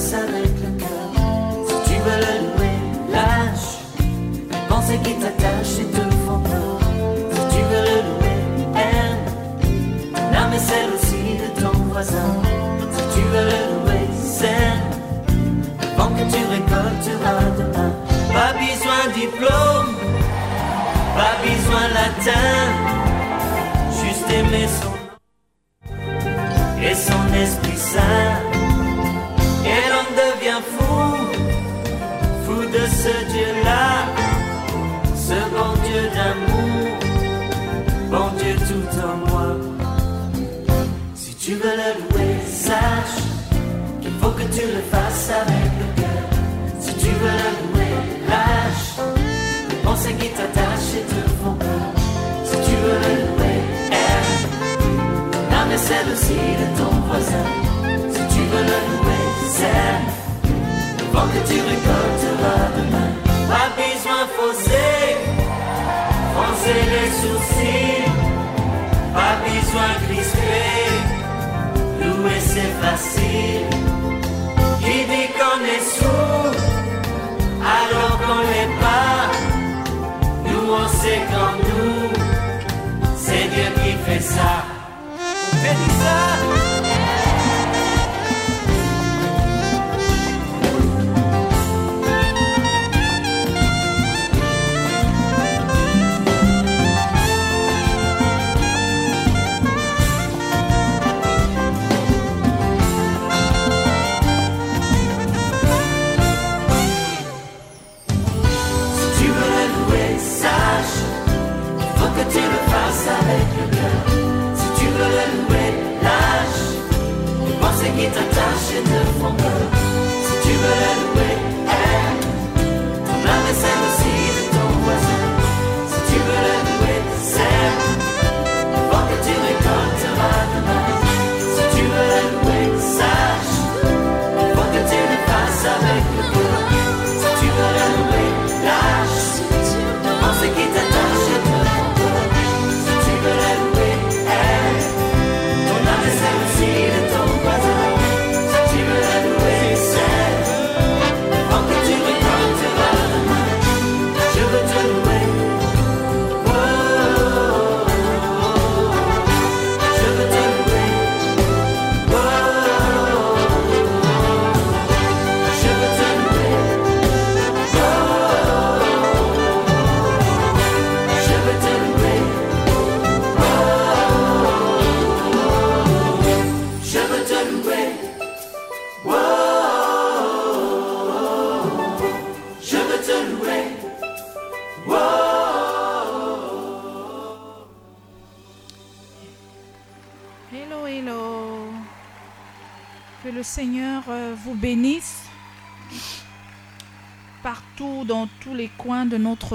pasada. Pas besoin de fausser, froncer les sourcils. Pas besoin de crisper, louer c'est facile. Qui dit qu'on est sourd, alors qu'on l'est pas. Nous on sait qu'en nous, c'est Dieu qui fait ça. Fais ça. Avec le cœur. Si tu veux louer, lâche les pensées qui t'attachent et te font peur.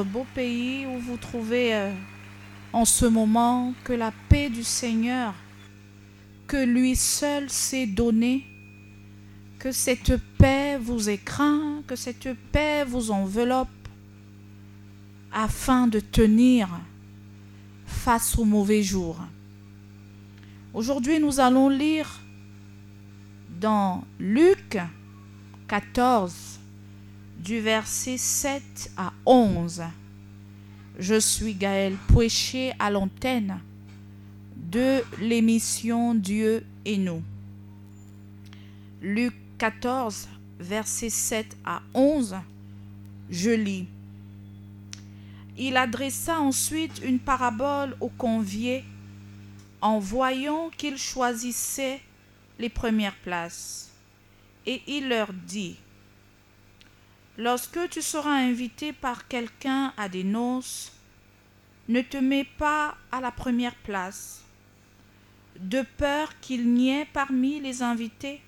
Beau pays où vous trouvez euh, en ce moment. Que la paix du Seigneur, que lui seul s'est donné, que cette paix vous écraint, que cette paix vous enveloppe afin de tenir face aux mauvais jours. Aujourd'hui, nous allons lire dans Luc 14, du verset 7 à 11. Je suis Gaël Pouéché à l'antenne de l'émission Dieu et nous. Luc 14, verset 7 à 11, je lis. Il adressa ensuite une parabole aux conviés en voyant qu'ils choisissaient les premières places. Et il leur dit, Lorsque tu seras invité par quelqu'un à des noces, ne te mets pas à la première place, de peur qu'il n'y ait parmi les invités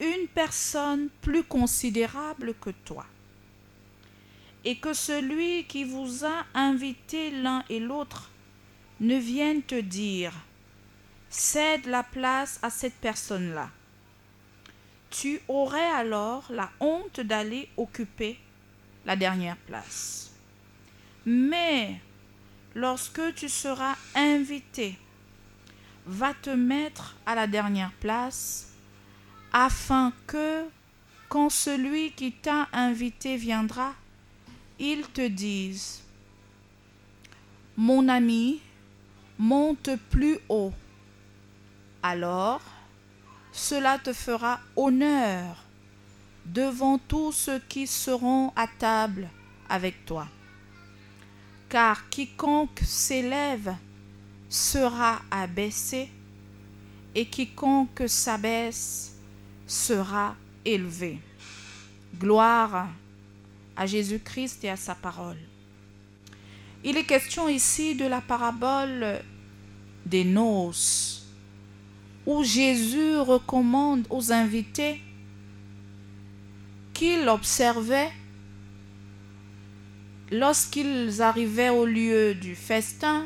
une personne plus considérable que toi, et que celui qui vous a invité l'un et l'autre ne vienne te dire cède la place à cette personne-là. Tu aurais alors la honte d'aller occuper la dernière place. Mais lorsque tu seras invité, va te mettre à la dernière place afin que quand celui qui t'a invité viendra, il te dise, Mon ami, monte plus haut. Alors, cela te fera honneur devant tous ceux qui seront à table avec toi. Car quiconque s'élève sera abaissé, et quiconque s'abaisse sera élevé. Gloire à Jésus-Christ et à sa parole. Il est question ici de la parabole des noces, où Jésus recommande aux invités qu'ils observaient lorsqu'ils arrivaient au lieu du festin,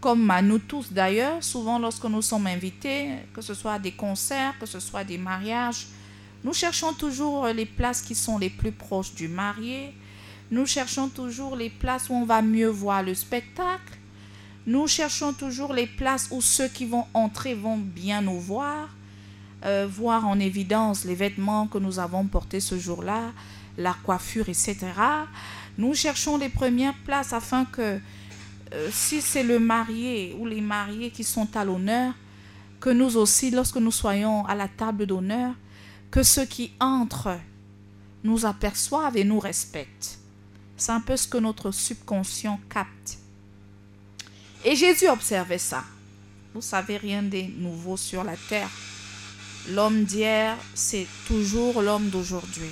comme à nous tous d'ailleurs, souvent lorsque nous sommes invités, que ce soit à des concerts, que ce soit des mariages, nous cherchons toujours les places qui sont les plus proches du marié. Nous cherchons toujours les places où on va mieux voir le spectacle. Nous cherchons toujours les places où ceux qui vont entrer vont bien nous voir, euh, voir en évidence les vêtements que nous avons portés ce jour-là, la coiffure, etc. Nous cherchons les premières places afin que euh, si c'est le marié ou les mariés qui sont à l'honneur, que nous aussi, lorsque nous soyons à la table d'honneur, que ceux qui entrent nous aperçoivent et nous respectent. C'est un peu ce que notre subconscient capte. Et Jésus observait ça. Vous savez, rien de nouveau sur la terre. L'homme d'hier, c'est toujours l'homme d'aujourd'hui.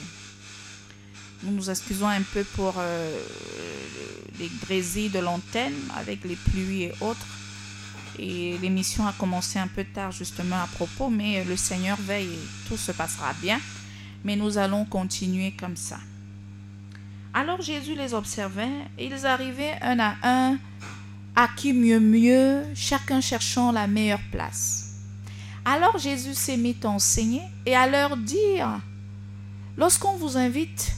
Nous nous excusons un peu pour euh, les brésilles de l'antenne avec les pluies et autres. Et l'émission a commencé un peu tard justement à propos, mais le Seigneur veille et tout se passera bien. Mais nous allons continuer comme ça. Alors Jésus les observait, ils arrivaient un à un, à qui mieux mieux, chacun cherchant la meilleure place. Alors Jésus s'est mis à enseigner et à leur dire, lorsqu'on vous invite,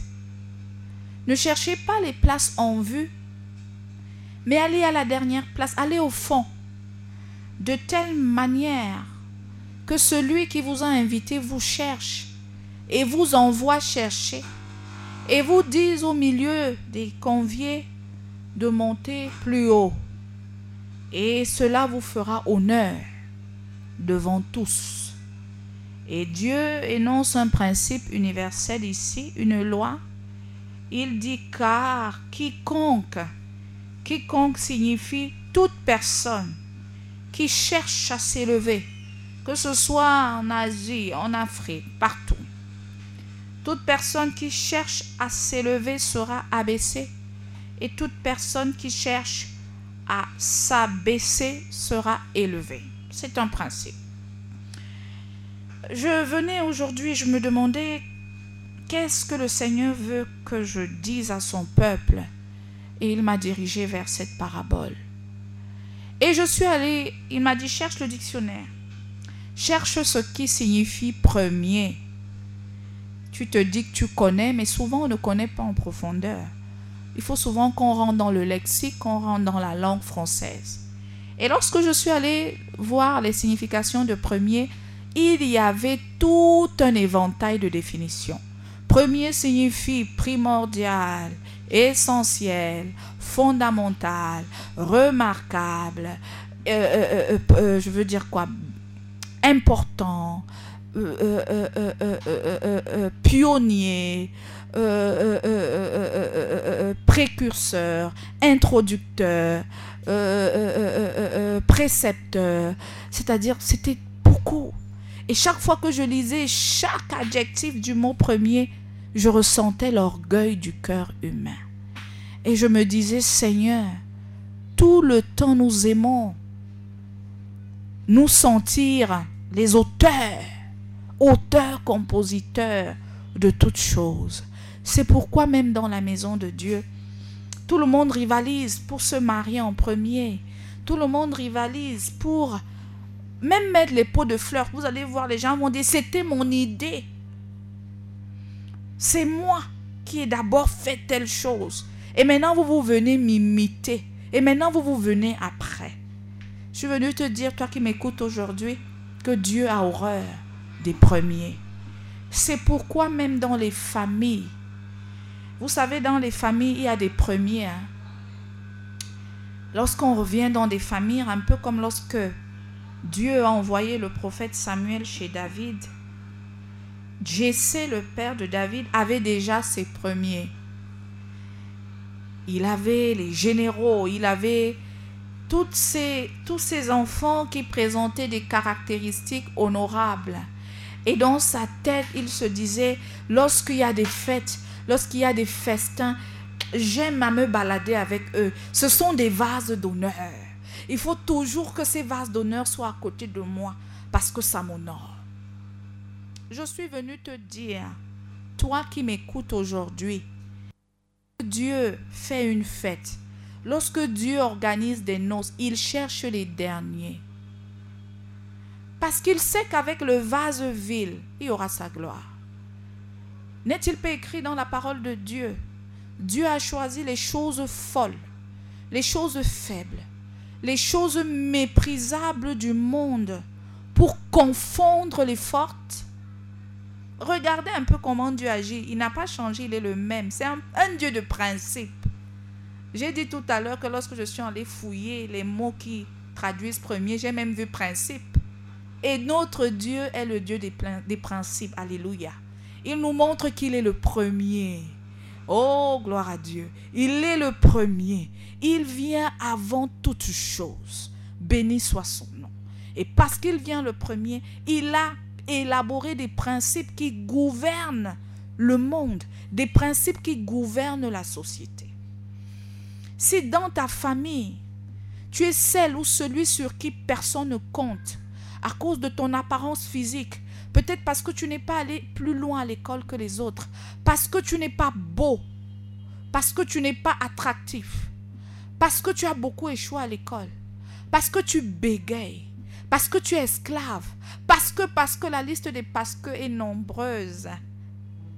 ne cherchez pas les places en vue, mais allez à la dernière place, allez au fond, de telle manière que celui qui vous a invité vous cherche et vous envoie chercher et vous dise au milieu des conviés de monter plus haut. Et cela vous fera honneur devant tous. Et Dieu énonce un principe universel ici, une loi il dit car quiconque, quiconque signifie toute personne qui cherche à s'élever, que ce soit en Asie, en Afrique, partout. Toute personne qui cherche à s'élever sera abaissée et toute personne qui cherche à s'abaisser sera élevée. C'est un principe. Je venais aujourd'hui, je me demandais Qu'est-ce que le Seigneur veut que je dise à son peuple? Et il m'a dirigé vers cette parabole. Et je suis allé, il m'a dit, cherche le dictionnaire. Cherche ce qui signifie premier. Tu te dis que tu connais, mais souvent on ne connaît pas en profondeur. Il faut souvent qu'on rentre dans le lexique, qu'on rentre dans la langue française. Et lorsque je suis allé voir les significations de premier, il y avait tout un éventail de définitions. Premier signifie primordial, essentiel, fondamental, remarquable, euh, euh, euh, je veux dire quoi, important, pionnier, précurseur, introducteur, précepteur, c'est-à-dire c'était beaucoup. Et chaque fois que je lisais chaque adjectif du mot premier, je ressentais l'orgueil du cœur humain. Et je me disais, Seigneur, tout le temps nous aimons nous sentir les auteurs, auteurs, compositeurs de toutes choses. C'est pourquoi même dans la maison de Dieu, tout le monde rivalise pour se marier en premier. Tout le monde rivalise pour même mettre les pots de fleurs, vous allez voir, les gens vont dire, c'était mon idée. C'est moi qui ai d'abord fait telle chose. Et maintenant, vous vous venez m'imiter. Et maintenant, vous vous venez après. Je suis venu te dire, toi qui m'écoutes aujourd'hui, que Dieu a horreur des premiers. C'est pourquoi même dans les familles, vous savez, dans les familles, il y a des premiers. Hein. Lorsqu'on revient dans des familles, un peu comme lorsque Dieu a envoyé le prophète Samuel chez David, Jessé, le père de David, avait déjà ses premiers. Il avait les généraux, il avait tous ces enfants qui présentaient des caractéristiques honorables. Et dans sa tête, il se disait, lorsqu'il y a des fêtes, lorsqu'il y a des festins, j'aime à me balader avec eux. Ce sont des vases d'honneur. Il faut toujours que ces vases d'honneur soient à côté de moi parce que ça m'honore. Je suis venu te dire, toi qui m'écoutes aujourd'hui, Dieu fait une fête. Lorsque Dieu organise des noces, il cherche les derniers. Parce qu'il sait qu'avec le vase vil, il y aura sa gloire. N'est-il pas écrit dans la parole de Dieu Dieu a choisi les choses folles, les choses faibles, les choses méprisables du monde pour confondre les fortes? Regardez un peu comment Dieu agit. Il n'a pas changé, il est le même. C'est un, Dieu de principe. J'ai dit tout à l'heure que lorsque je suis allé fouiller les mots qui traduisent premier, j'ai même vu principe. Et notre Dieu est le Dieu des, des principes. Alléluia. Il nous montre qu'il est le premier. Oh, gloire à Dieu. Il est le premier. Il vient avant toute chose. Béni soit son nom. Et parce qu'il vient le premier, il a élaboré des principes qui gouvernent le monde, des principes qui gouvernent la société. Si dans ta famille, tu es celle ou celui sur qui personne ne compte, à cause de ton apparence physique, Peut-être parce que tu n'es pas allé plus loin à l'école que les autres. Parce que tu n'es pas beau. Parce que tu n'es pas attractif. Parce que tu as beaucoup échoué à l'école. Parce que tu bégayes. Parce que tu es esclave. Parce que, parce que la liste des parce que est nombreuse.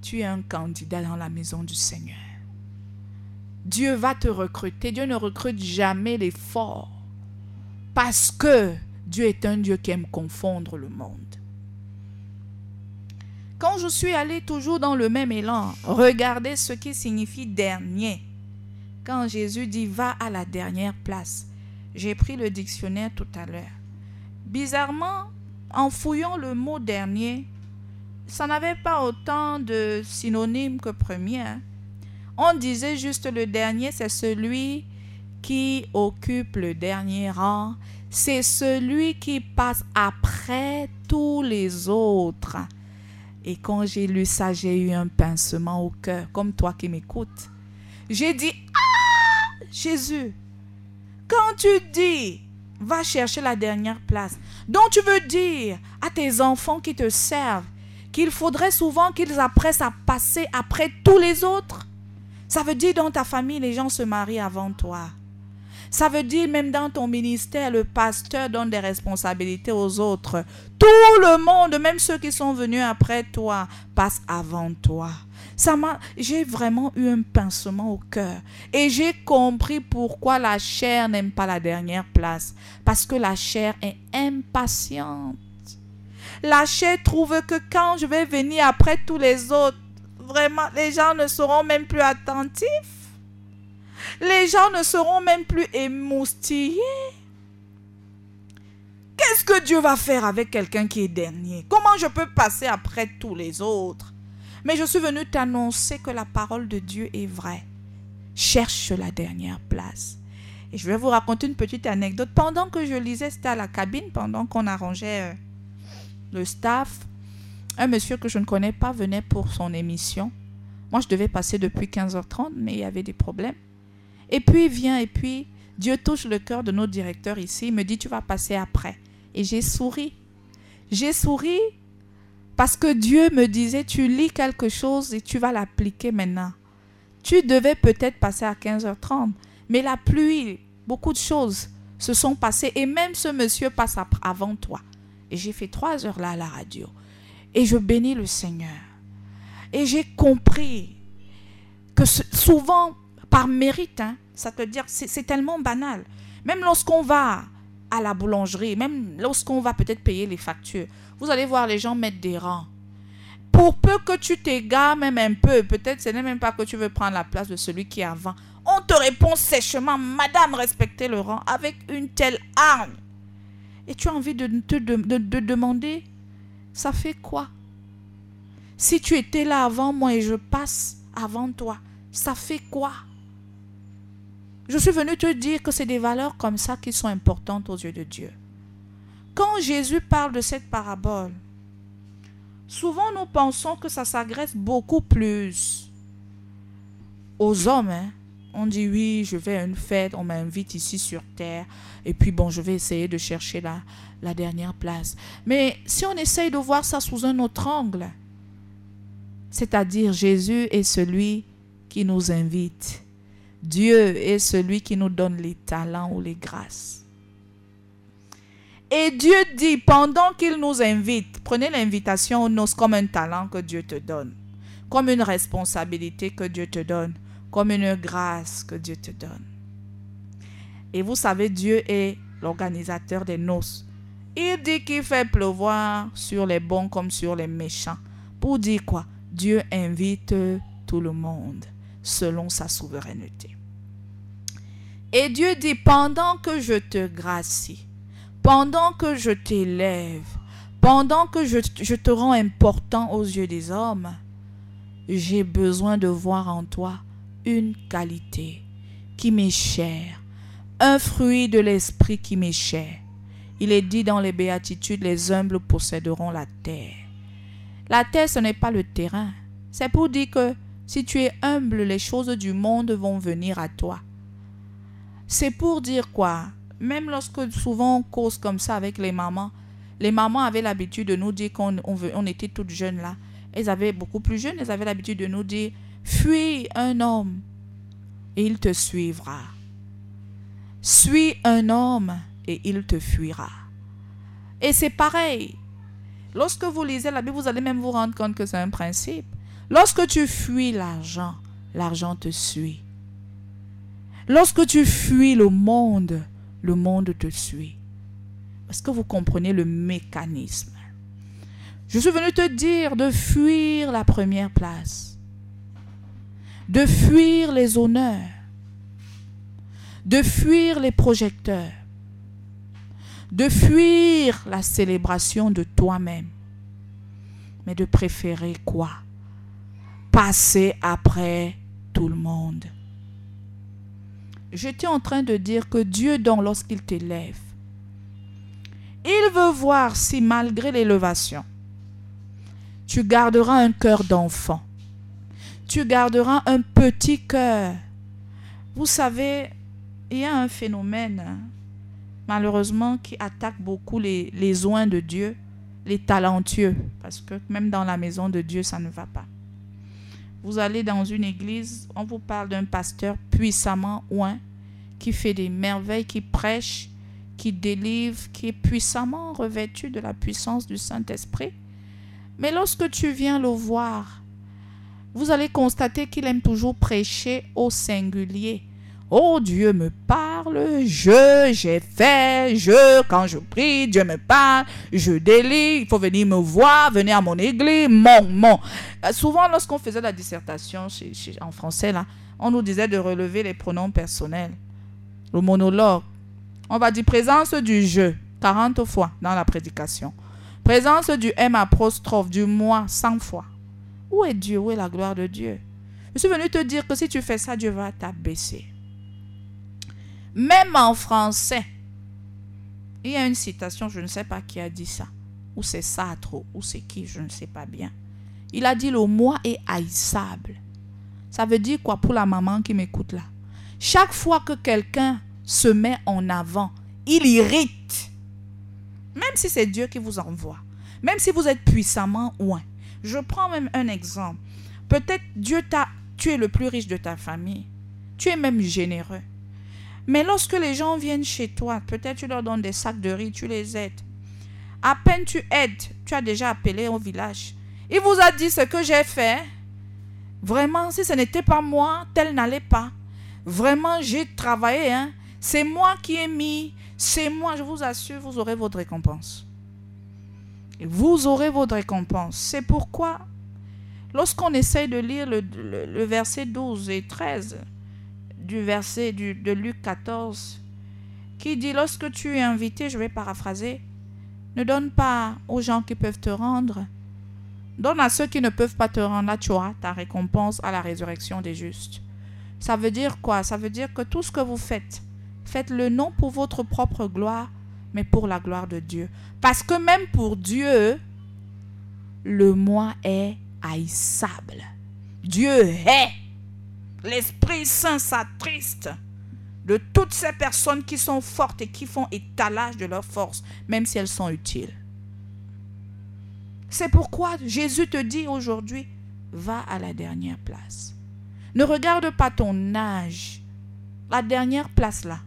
Tu es un candidat dans la maison du Seigneur. Dieu va te recruter. Dieu ne recrute jamais les forts. Parce que Dieu est un Dieu qui aime confondre le monde. Quand je suis allé toujours dans le même élan, regardez ce qui signifie dernier. Quand Jésus dit va à la dernière place, j'ai pris le dictionnaire tout à l'heure. Bizarrement, en fouillant le mot dernier, ça n'avait pas autant de synonymes que premier. Hein. On disait juste le dernier, c'est celui qui occupe le dernier rang, c'est celui qui passe après tous les autres. Et quand j'ai lu ça, j'ai eu un pincement au cœur, comme toi qui m'écoutes. J'ai dit, ah, Jésus, quand tu dis, va chercher la dernière place, donc tu veux dire à tes enfants qui te servent qu'il faudrait souvent qu'ils apprennent à passer après tous les autres? Ça veut dire dans ta famille, les gens se marient avant toi. Ça veut dire même dans ton ministère, le pasteur donne des responsabilités aux autres. Tout le monde, même ceux qui sont venus après toi, passent avant toi. Ça m'a, j'ai vraiment eu un pincement au cœur. Et j'ai compris pourquoi la chair n'aime pas la dernière place. Parce que la chair est impatiente. La chair trouve que quand je vais venir après tous les autres, vraiment, les gens ne seront même plus attentifs. Les gens ne seront même plus émoustillés. Qu'est-ce que Dieu va faire avec quelqu'un qui est dernier? Comment je peux passer après tous les autres? Mais je suis venu t'annoncer que la parole de Dieu est vraie. Cherche la dernière place. Et je vais vous raconter une petite anecdote. Pendant que je lisais, c'était à la cabine, pendant qu'on arrangeait euh, le staff, un monsieur que je ne connais pas venait pour son émission. Moi, je devais passer depuis 15h30, mais il y avait des problèmes. Et puis il vient et puis Dieu touche le cœur de notre directeur ici. Il me dit, tu vas passer après. Et j'ai souri. J'ai souri parce que Dieu me disait, tu lis quelque chose et tu vas l'appliquer maintenant. Tu devais peut-être passer à 15h30, mais la pluie, beaucoup de choses se sont passées et même ce monsieur passe avant toi. Et j'ai fait trois heures là à la radio. Et je bénis le Seigneur. Et j'ai compris que souvent, par mérite. Hein. Ça te c'est tellement banal. Même lorsqu'on va à la boulangerie, même lorsqu'on va peut-être payer les factures, vous allez voir les gens mettre des rangs. Pour peu que tu t'égares même un peu, peut-être ce n'est même pas que tu veux prendre la place de celui qui est avant. On te répond sèchement, Madame, respectez le rang, avec une telle arme. Et tu as envie de te de, demander, ça fait quoi? Si tu étais là avant moi et je passe avant toi, ça fait quoi? Je suis venu te dire que c'est des valeurs comme ça qui sont importantes aux yeux de Dieu. Quand Jésus parle de cette parabole, souvent nous pensons que ça s'agresse beaucoup plus aux hommes. Hein. On dit oui, je vais à une fête, on m'invite ici sur terre, et puis bon, je vais essayer de chercher la, la dernière place. Mais si on essaye de voir ça sous un autre angle, c'est-à-dire Jésus est celui qui nous invite. Dieu est celui qui nous donne les talents ou les grâces. Et Dieu dit, pendant qu'il nous invite, prenez l'invitation comme un talent que Dieu te donne, comme une responsabilité que Dieu te donne, comme une grâce que Dieu te donne. Et vous savez, Dieu est l'organisateur des noces. Il dit qu'il fait pleuvoir sur les bons comme sur les méchants. Pour dire quoi? Dieu invite tout le monde selon sa souveraineté. Et Dieu dit, pendant que je te gracie, pendant que je t'élève, pendant que je, je, te rends important aux yeux des hommes, j'ai besoin de voir en toi une qualité qui m'est chère, un fruit de l'esprit qui m'est cher. Il est dit dans les béatitudes, les humbles posséderont la terre. La terre, ce n'est pas le terrain. C'est pour dire que si tu es humble, les choses du monde vont venir à toi. C'est pour dire quoi? Même lorsque souvent on cause comme ça avec les mamans, les mamans avaient l'habitude de nous dire qu'on on, était toutes jeunes là. Elles avaient beaucoup plus jeunes, elles avaient l'habitude de nous dire Fuis un homme et il te suivra. Suis un homme et il te fuira. Et c'est pareil. Lorsque vous lisez la Bible, vous allez même vous rendre compte que c'est un principe. Lorsque tu fuis l'argent, l'argent te suit. Lorsque tu fuis le monde, le monde te suit. Est-ce que vous comprenez le mécanisme? Je suis venu te dire de fuir la première place, de fuir les honneurs, de fuir les projecteurs, de fuir la célébration de toi-même, mais de préférer quoi? Passer après tout le monde. J'étais en train de dire que Dieu, donc, lorsqu'il t'élève, il veut voir si malgré l'élévation, tu garderas un cœur d'enfant. Tu garderas un petit cœur. Vous savez, il y a un phénomène hein, malheureusement, qui attaque beaucoup les, les oins de Dieu, les talentueux, parce que même dans la maison de Dieu, ça ne va pas. Vous allez dans une église, on vous parle d'un pasteur puissamment oint, qui fait des merveilles, qui prêche, qui délivre, qui est puissamment revêtu de la puissance du Saint-Esprit. Mais lorsque tu viens le voir, vous allez constater qu'il aime toujours prêcher au singulier. Oh Dieu me parle, je, j'ai fait, je, quand je prie, Dieu me parle, je délie, il faut venir me voir, venir à mon église, mon, mon. Euh, souvent, lorsqu'on faisait la dissertation en français, là, on nous disait de relever les pronoms personnels. Le monologue. On va dire présence du je, 40 fois dans la prédication. Présence du M apostrophe, du moi, 100 fois. Où est Dieu? Où est la gloire de Dieu? Je suis venu te dire que si tu fais ça, Dieu va t'abaisser. Même en français, il y a une citation, je ne sais pas qui a dit ça, ou c'est Sartre, ou c'est qui, je ne sais pas bien. Il a dit le moi est haïssable. Ça veut dire quoi pour la maman qui m'écoute là? Chaque fois que quelqu'un se met en avant, il irrite. Même si c'est Dieu qui vous envoie. Même si vous êtes puissamment loin. Je prends même un exemple. Peut-être Dieu t'a, tu es le plus riche de ta famille. Tu es même généreux. Mais lorsque les gens viennent chez toi, peut-être tu leur donnes des sacs de riz, tu les aides. À peine tu aides, tu as déjà appelé au village. Il vous a dit ce que j'ai fait. Vraiment, si ce n'était pas moi, tel n'allait pas. Vraiment, j'ai travaillé. Hein. C'est moi qui ai mis. C'est moi, je vous assure, vous aurez votre récompense. Vous aurez votre récompense. C'est pourquoi Lorsqu'on essaye de lire le, le, verset 12 et 13 du verset de Luc 14, qui dit, lorsque tu es invité, je vais paraphraser, ne donne pas aux gens qui peuvent te rendre, donne à ceux qui ne peuvent pas te rendre, là tu auras ta récompense à la résurrection des justes. Ça veut dire quoi? Ça veut dire que tout ce que vous faites, faites-le non pour votre propre gloire, mais pour la gloire de Dieu. Parce que même pour Dieu, le moi est haïssable. Dieu est. L'Esprit Saint s'attriste de toutes ces personnes qui sont fortes et qui font étalage de leur force, même si elles sont utiles. C'est pourquoi Jésus te dit aujourd'hui, va à la dernière place. Ne regarde pas ton âge. La dernière place là,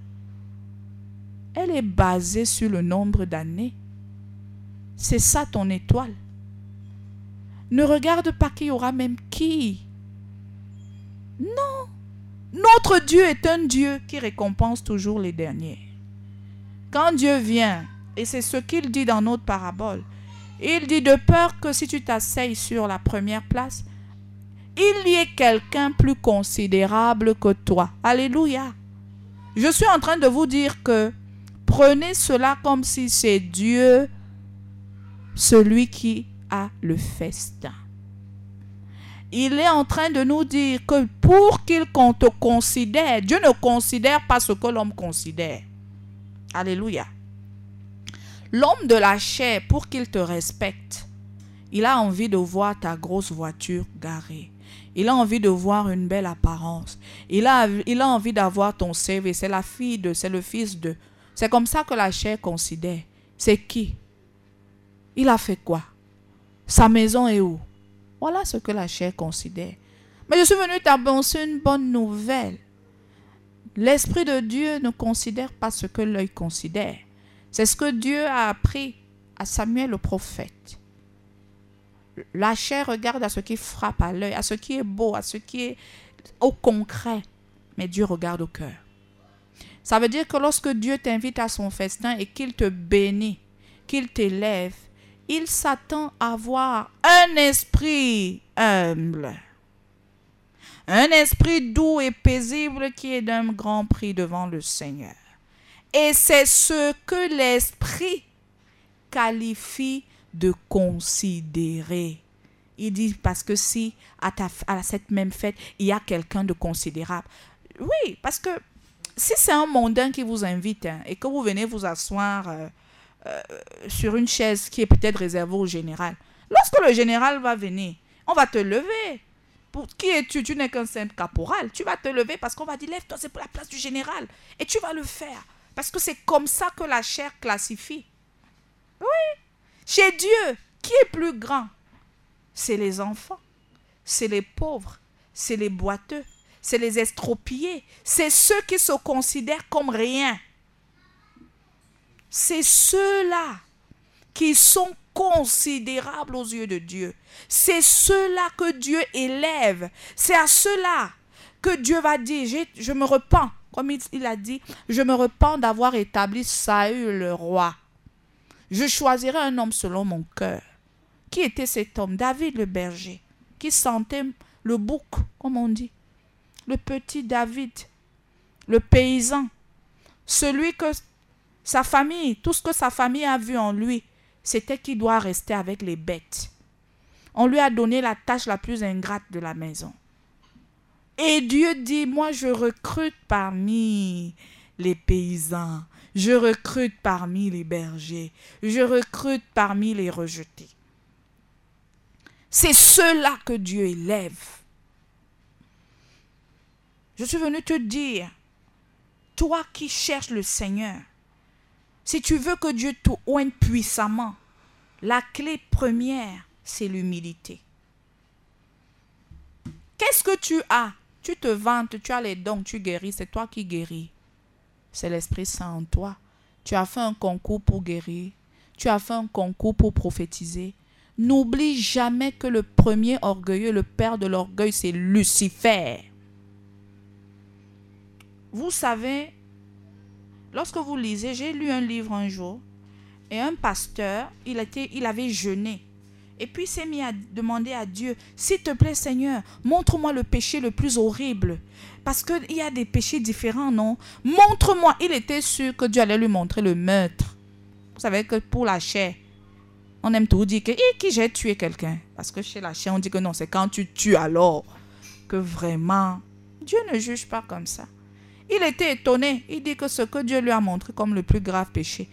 elle est basée sur le nombre d'années. C'est ça ton étoile. Ne regarde pas qu'il y aura même qui. Non. Notre Dieu est un Dieu qui récompense toujours les derniers. Quand Dieu vient, et c'est ce qu'il dit dans notre parabole, il dit de peur que si tu t'asseyes sur la première place, il y ait quelqu'un plus considérable que toi. Alléluia. Je suis en train de vous dire que prenez cela comme si c'est Dieu, celui qui a le festin. Il est en train de nous dire que pour qu'il te considère, Dieu ne considère pas ce que l'homme considère. Alléluia. L'homme de la chair, pour qu'il te respecte, il a envie de voir ta grosse voiture garée. Il a envie de voir une belle apparence. Il a, il a envie d'avoir ton CV. C'est la fille de, c'est le fils de. C'est comme ça que la chair considère. C'est qui? Il a fait quoi? Sa maison est où? Voilà ce que la chair considère. Mais je suis venu t'annoncer une bonne nouvelle. L'Esprit de Dieu ne considère pas ce que l'œil considère. C'est ce que Dieu a appris à Samuel le prophète. La chair regarde à ce qui frappe à l'œil, à ce qui est beau, à ce qui est au concret. Mais Dieu regarde au cœur. Ça veut dire que lorsque Dieu t'invite à son festin et qu'il te bénit, qu'il t'élève, il s'attend à voir un esprit humble. Un esprit doux et paisible qui est d'un grand prix devant le Seigneur. Et c'est ce que l'esprit qualifie de considérer. Il dit parce que si à cette même fête, il y a quelqu'un de considérable. Oui, parce que si c'est un mondain qui vous invite hein, et que vous venez vous asseoir euh, euh, sur une chaise qui est peut-être réservée au général, lorsque le général va venir, on va te lever. Pour qui es-tu? Tu n'es qu'un simple caporal. Tu vas te lever parce qu'on va dire lève-toi, c'est pour la place du général. Et tu vas le faire. Parce que c'est comme ça que la chair classifie. Oui. Chez Dieu, qui est plus grand? C'est les enfants, c'est les pauvres, c'est les boiteux, c'est les estropiés, c'est ceux qui se considèrent comme rien. C'est ceux-là qui sont considérables aux yeux de Dieu. C'est ceux-là que Dieu élève. C'est à ceux-là que Dieu va dire, je, me repens, comme il, a dit, je me repens d'avoir établi Saül le roi. Je choisirai un homme selon mon cœur. Qui était cet homme? David le berger, qui sentait le bouc, comme on dit. Le petit David, le paysan, celui que sa famille, tout ce que sa famille a vu en lui, c'était qu'il doit rester avec les bêtes. On lui a donné la tâche la plus ingrate de la maison. Et Dieu dit, moi je recrute parmi les paysans je recrute parmi les bergers. Je recrute parmi les rejetés. C'est cela que Dieu élève. Je suis venu te dire, toi qui cherches le Seigneur, si tu veux que Dieu te oigne puissamment, la clé première, c'est l'humilité. Qu'est-ce que tu as? Tu te vantes, tu as les dons, tu guéris, c'est toi qui guéris c'est l'Esprit Saint en toi. Tu as fait un concours pour guérir. Tu as fait un concours pour prophétiser. N'oublie jamais que le premier orgueilleux, le père de l'orgueil, c'est Lucifer. Vous savez, lorsque vous lisez, j'ai lu un livre un jour, et un pasteur, il, avait jeûné. Et puis s'est mis à demander à Dieu, s'il te plaît Seigneur, montre-moi le péché le plus horrible. Parce qu'il y a des péchés différents, non? Montre-moi. Il était sûr que Dieu allait lui montrer le meurtre. Vous savez que pour la chair, on aime tout dire que eh, qui j'ai tué quelqu'un? Parce que chez la chair, on dit que non, c'est quand tu tues alors que vraiment, Dieu ne juge pas comme ça. Il était étonné. Il dit que ce que Dieu lui a montré comme le plus grave péché,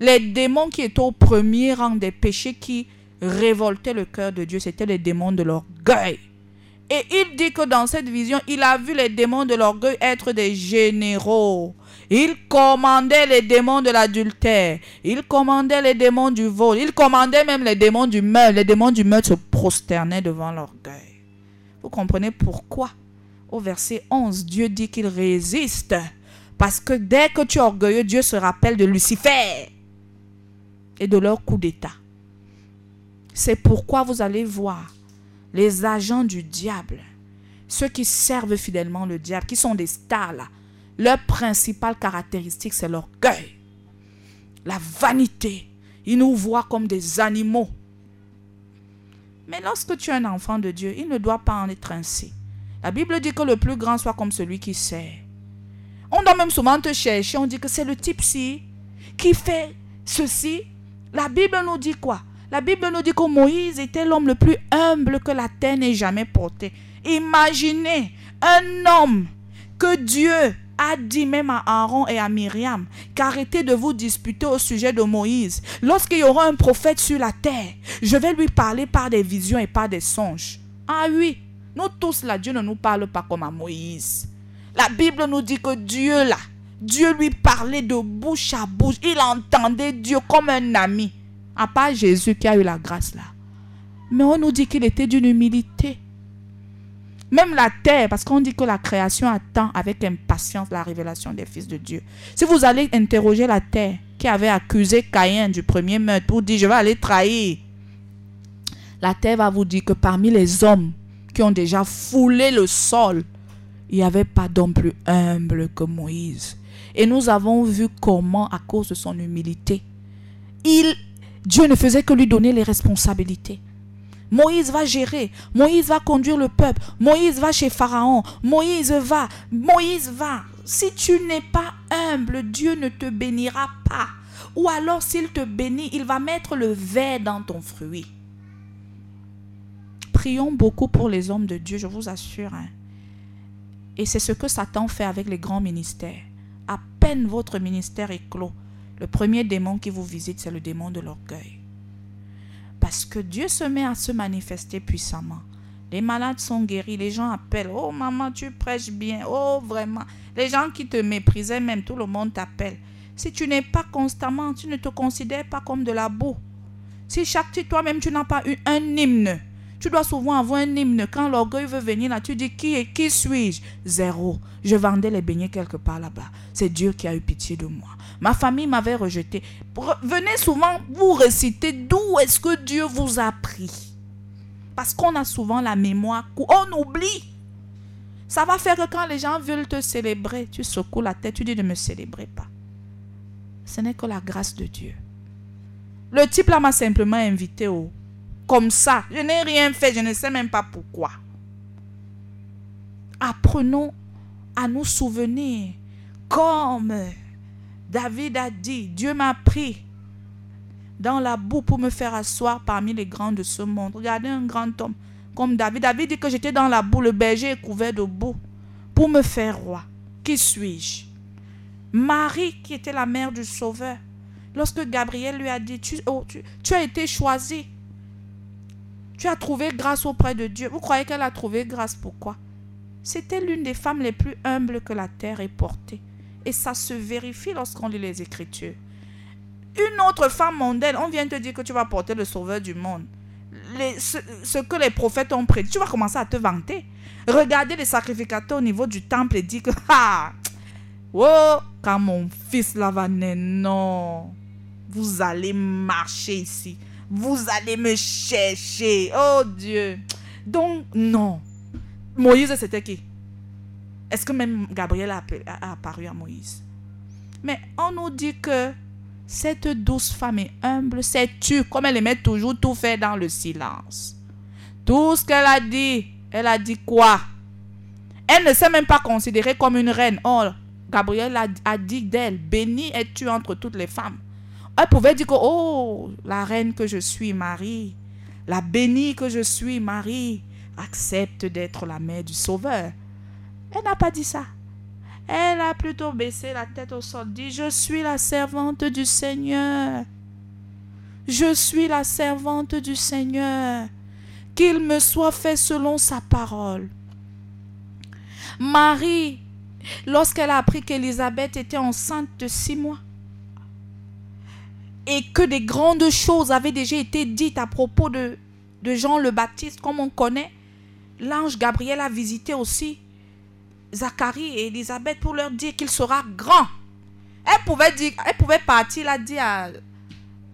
les démons qui étaient au premier rang des péchés qui révoltaient le cœur de Dieu, c'était les démons de l'orgueil. Et il dit que dans cette vision, il a vu les démons de l'orgueil être des généraux. Il commandait les démons de l'adultère. Il commandait les démons du vol. Il commandait même les démons du meurtre. Les démons du meurtre se prosternaient devant l'orgueil. Vous comprenez pourquoi? Au verset 11, Dieu dit qu'il résiste. Parce que dès que tu es orgueilleux, Dieu se rappelle de Lucifer et de leur coup d'État. C'est pourquoi vous allez voir les agents du diable, ceux qui servent fidèlement le diable, qui sont des stars leur principale caractéristique, c'est l'orgueil, la vanité. Ils nous voient comme des animaux. Mais lorsque tu es un enfant de Dieu, il ne doit pas en être ainsi. La Bible dit que le plus grand soit comme celui qui sert. On doit même souvent te chercher, on dit que c'est le type-ci qui fait ceci. La Bible nous dit quoi? La Bible nous dit que Moïse était l'homme le plus humble que la terre n'ait jamais porté. Imaginez un homme que Dieu a dit même à Aaron et à Myriam qu'arrêtez de vous disputer au sujet de Moïse. Lorsqu'il y aura un prophète sur la terre, je vais lui parler par des visions et par des songes. Ah oui, nous tous là, Dieu ne nous parle pas comme à Moïse. La Bible nous dit que Dieu là, Dieu lui parlait de bouche à bouche. Il entendait Dieu comme un ami. À part Jésus qui a eu la grâce là. Mais on nous dit qu'il était d'une humilité. Même la terre, parce qu'on dit que la création attend avec impatience la révélation des fils de Dieu. Si vous allez interroger la terre qui avait accusé Caïn du premier meurtre pour dire je vais aller trahir, la terre va vous dire que parmi les hommes qui ont déjà foulé le sol, il n'y avait pas d'homme plus humble que Moïse. Et nous avons vu comment, à cause de son humilité, il, Dieu ne faisait que lui donner les responsabilités. Moïse va gérer, Moïse va conduire le peuple, Moïse va chez Pharaon, Moïse va, Moïse va. Si tu n'es pas humble, Dieu ne te bénira pas. Ou alors s'il te bénit, il va mettre le verre dans ton fruit. Prions beaucoup pour les hommes de Dieu, je vous assure. Hein. Et c'est ce que Satan fait avec les grands ministères. À peine votre ministère est clos, le premier démon qui vous visite, c'est le démon de l'orgueil. Parce que Dieu se met à se manifester puissamment. Les malades sont guéris, les gens appellent. Oh maman, tu prêches bien. Oh vraiment. Les gens qui te méprisaient même, tout le monde t'appelle. Si tu n'es pas constamment, tu ne te considères pas comme de la boue. Si chaque toi-même tu n'as pas eu un hymne, tu dois souvent avoir un hymne. Quand l'orgueil veut venir là, tu dis qui est, qui suis-je? Zéro. Je vendais les beignets quelque part là-bas. C'est Dieu qui a eu pitié de moi. Ma famille m'avait rejeté. Venez souvent vous réciter d'où est-ce que Dieu vous a pris. Parce qu'on a souvent la mémoire, on oublie. Ça va faire que quand les gens veulent te célébrer, tu secoues la tête, tu dis ne me célébrez pas. Ce n'est que la grâce de Dieu. Le type là m'a simplement invité au comme ça. Je n'ai rien fait, je ne sais même pas pourquoi. Apprenons à nous souvenir comme David a dit, Dieu m'a pris dans la boue pour me faire asseoir parmi les grands de ce monde. Regardez un grand homme comme David. David dit que j'étais dans la boue, le berger est couvert de boue pour me faire roi. Qui suis-je? Marie, qui était la mère du Sauveur, lorsque Gabriel lui a dit, tu, oh, as été choisi tu as trouvé grâce auprès de Dieu. Vous croyez qu'elle a trouvé grâce pourquoi C'était l'une des femmes les plus humbles que la terre ait portée. Et ça se vérifie lorsqu'on lit les Écritures. Une autre femme mondaine, on vient te dire que tu vas porter le sauveur du monde. ce, que les prophètes ont prédit, tu vas commencer à te vanter. Regardez les sacrificateurs au niveau du temple et dire que, ah, oh, quand mon fils là non, vous allez marcher ici vous allez me chercher. Oh Dieu. Donc, non. Moïse, c'était qui? Est-ce que même Gabriel a, apparu à Moïse? Mais on nous dit que Cette douce femme est humble, sais-tu, comme elle aimait toujours tout faire dans le silence. Tout ce qu'elle a dit, elle a dit quoi? Elle ne s'est même pas considérée comme une reine. Oh, Gabriel a, dit d'elle, bénie es-tu entre toutes les femmes? Elle pouvait dire que, oh, la reine que je suis, Marie, la bénie que je suis, Marie, accepte d'être la mère du Sauveur. Elle n'a pas dit ça. Elle a plutôt baissé la tête au sol, dit, je suis la servante du Seigneur. Je suis la servante du Seigneur. Qu'il me soit fait selon sa parole. Marie, lorsqu'elle a appris qu'Élisabeth était enceinte de six mois, et que des grandes choses avaient déjà été dites à propos de, de Jean le Baptiste, comme on connaît, l'ange Gabriel a visité aussi Zacharie et Élisabeth pour leur dire qu'il sera grand. Elle pouvait, dire, elle pouvait partir là dire à,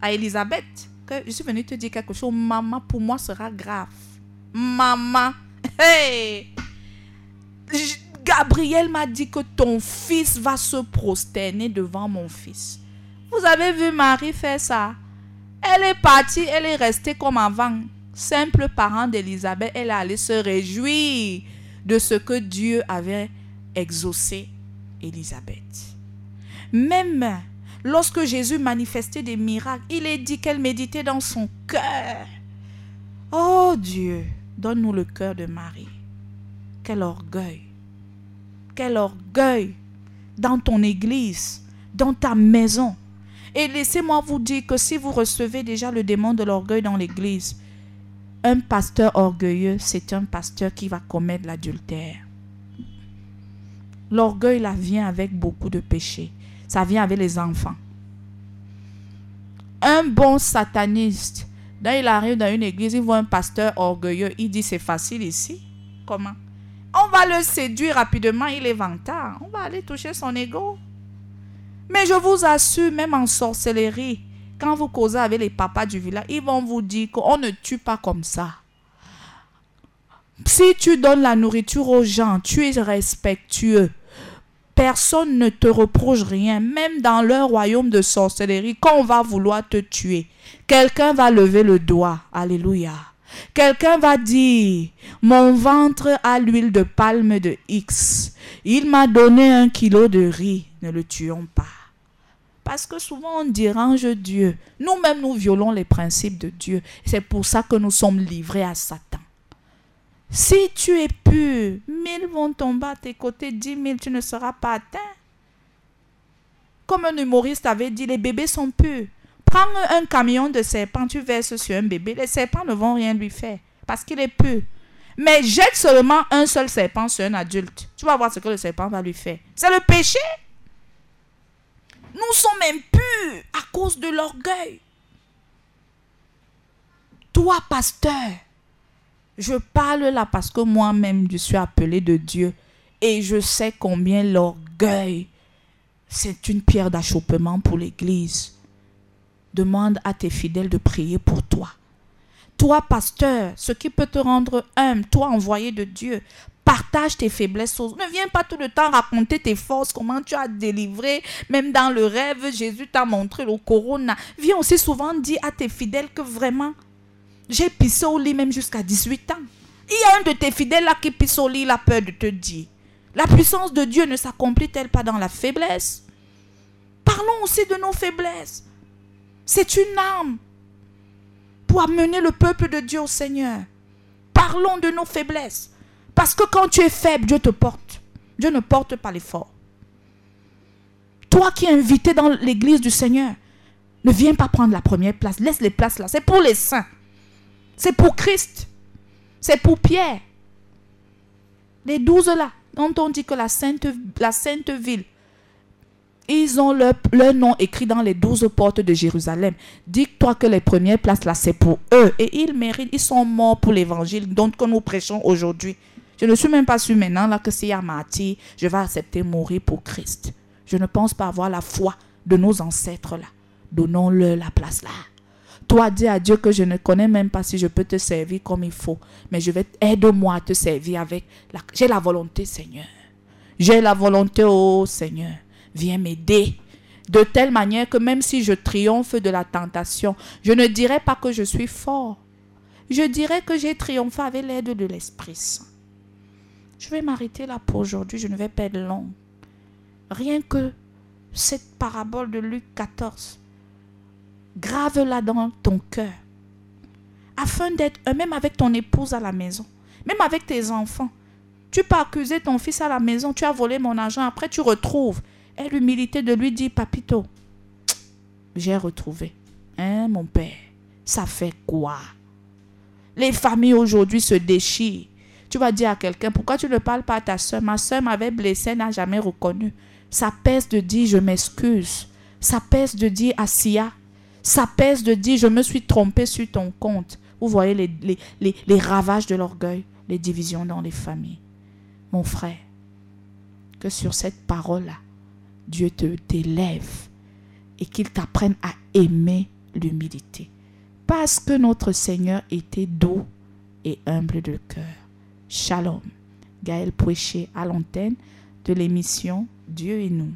à Élisabeth que je suis venue te dire quelque chose. Maman, pour moi, sera grave. Maman, hey! Gabriel m'a dit que ton fils va se prosterner devant mon fils. Vous avez vu Marie faire ça? Elle est partie, elle est restée comme avant. Simple parent d'Élisabeth, elle allait se réjouir de ce que Dieu avait exaucé Élisabeth. Même lorsque Jésus manifestait des miracles, il est dit qu'elle méditait dans son cœur. Oh Dieu, donne-nous le cœur de Marie. Quel orgueil. Quel orgueil dans ton église, dans ta maison. Et laissez-moi vous dire que si vous recevez déjà le démon de l'orgueil dans l'église, un pasteur orgueilleux, c'est un pasteur qui va commettre l'adultère. L'orgueil, là, vient avec beaucoup de péchés. Ça vient avec les enfants. Un bon sataniste, là, il arrive dans une église, il voit un pasteur orgueilleux, il dit c'est facile ici. Comment? On va le séduire rapidement, il est vantard. On va aller toucher son ego. Mais je vous assure, même en sorcellerie, quand vous causez avec les papas du village, ils vont vous dire qu'on ne tue pas comme ça. Si tu donnes la nourriture aux gens, tu es respectueux. Personne ne te reproche rien, même dans leur royaume de sorcellerie, quand on va vouloir te tuer. Quelqu'un va lever le doigt. Alléluia. Quelqu'un va dire, mon ventre a l'huile de palme de X. Il m'a donné un kilo de riz. Ne le tuons pas. Parce que souvent on dérange Dieu. Nous-mêmes, nous violons les principes de Dieu. C'est pour ça que nous sommes livrés à Satan. Si tu es pur, mille vont tomber à tes côtés, dix mille, tu ne seras pas atteint. Comme un humoriste avait dit, les bébés sont purs. Prends un camion de serpents, tu verses sur un bébé, les serpents ne vont rien lui faire parce qu'il est pur. Mais jette seulement un seul serpent sur un adulte. Tu vas voir ce que le serpent va lui faire. C'est le péché. Nous sommes impurs à cause de l'orgueil. Toi, pasteur, je parle là parce que moi-même, je suis appelé de Dieu et je sais combien l'orgueil, c'est une pierre d'achoppement pour l'Église. Demande à tes fidèles de prier pour toi. Toi, pasteur, ce qui peut te rendre humble, toi, envoyé de Dieu, Partage tes faiblesses. Ne viens pas tout le temps raconter tes forces, comment tu as délivré. Même dans le rêve, Jésus t'a montré le corona. Viens aussi souvent dire à tes fidèles que vraiment, j'ai pissé au lit même jusqu'à 18 ans. Il y a un de tes fidèles là qui pisse au lit, il peur de te dire. La puissance de Dieu ne s'accomplit-elle pas dans la faiblesse? Parlons aussi de nos faiblesses. C'est une arme pour amener le peuple de Dieu au Seigneur. Parlons de nos faiblesses. Parce que quand tu es faible, Dieu te porte. Dieu ne porte pas les forts. Toi qui es invité dans l'église du Seigneur, ne viens pas prendre la première place. Laisse les places là. C'est pour les saints. C'est pour Christ. C'est pour Pierre. Les douze là, dont on dit que la sainte, la sainte ville, ils ont leur, nom écrit dans les douze portes de Jérusalem. Dis-toi que les premières places là, c'est pour eux. Et ils méritent, ils sont morts pour l'évangile dont que nous prêchons aujourd'hui. Je ne suis même pas sûr maintenant là que s'il y a martyr, je vais accepter mourir pour Christ. Je ne pense pas avoir la foi de nos ancêtres là. Donnons-leur la place là. Toi, dis à Dieu que je ne connais même pas si je peux te servir comme il faut. Mais je vais aide-moi à te servir avec la... J'ai la volonté, Seigneur. J'ai la volonté, oh Seigneur. Viens m'aider. De telle manière que même si je triomphe de la tentation, je ne dirai pas que je suis fort. Je dirai que j'ai triomphé avec l'aide de l'Esprit Saint. Je vais m'arrêter là pour aujourd'hui, je ne vais pas être long. Rien que cette parabole de Luc 14, grave-la dans ton cœur, afin d'être même avec ton épouse à la maison, même avec tes enfants. Tu peux accuser ton fils à la maison, tu as volé mon argent, après tu retrouves. L'humilité de lui dit, papito, j'ai retrouvé. Hein, mon père, ça fait quoi? Les familles aujourd'hui se déchirent. Tu vas dire à quelqu'un, pourquoi tu ne parles pas à ta soeur Ma soeur m'avait blessé, elle n'a jamais reconnu. Ça pèse de dire, je m'excuse. Ça pèse de dire, Assia. Ça pèse de dire, je me suis trompé sur ton compte. Vous voyez les ravages de l'orgueil, les divisions dans les familles. Mon frère, que sur cette parole-là, Dieu te t'élève et qu'il t'apprenne à aimer l'humilité. Parce que notre Seigneur était doux et humble de cœur. Shalom. Gaël Pouéché à l'antenne de l'émission Dieu et nous.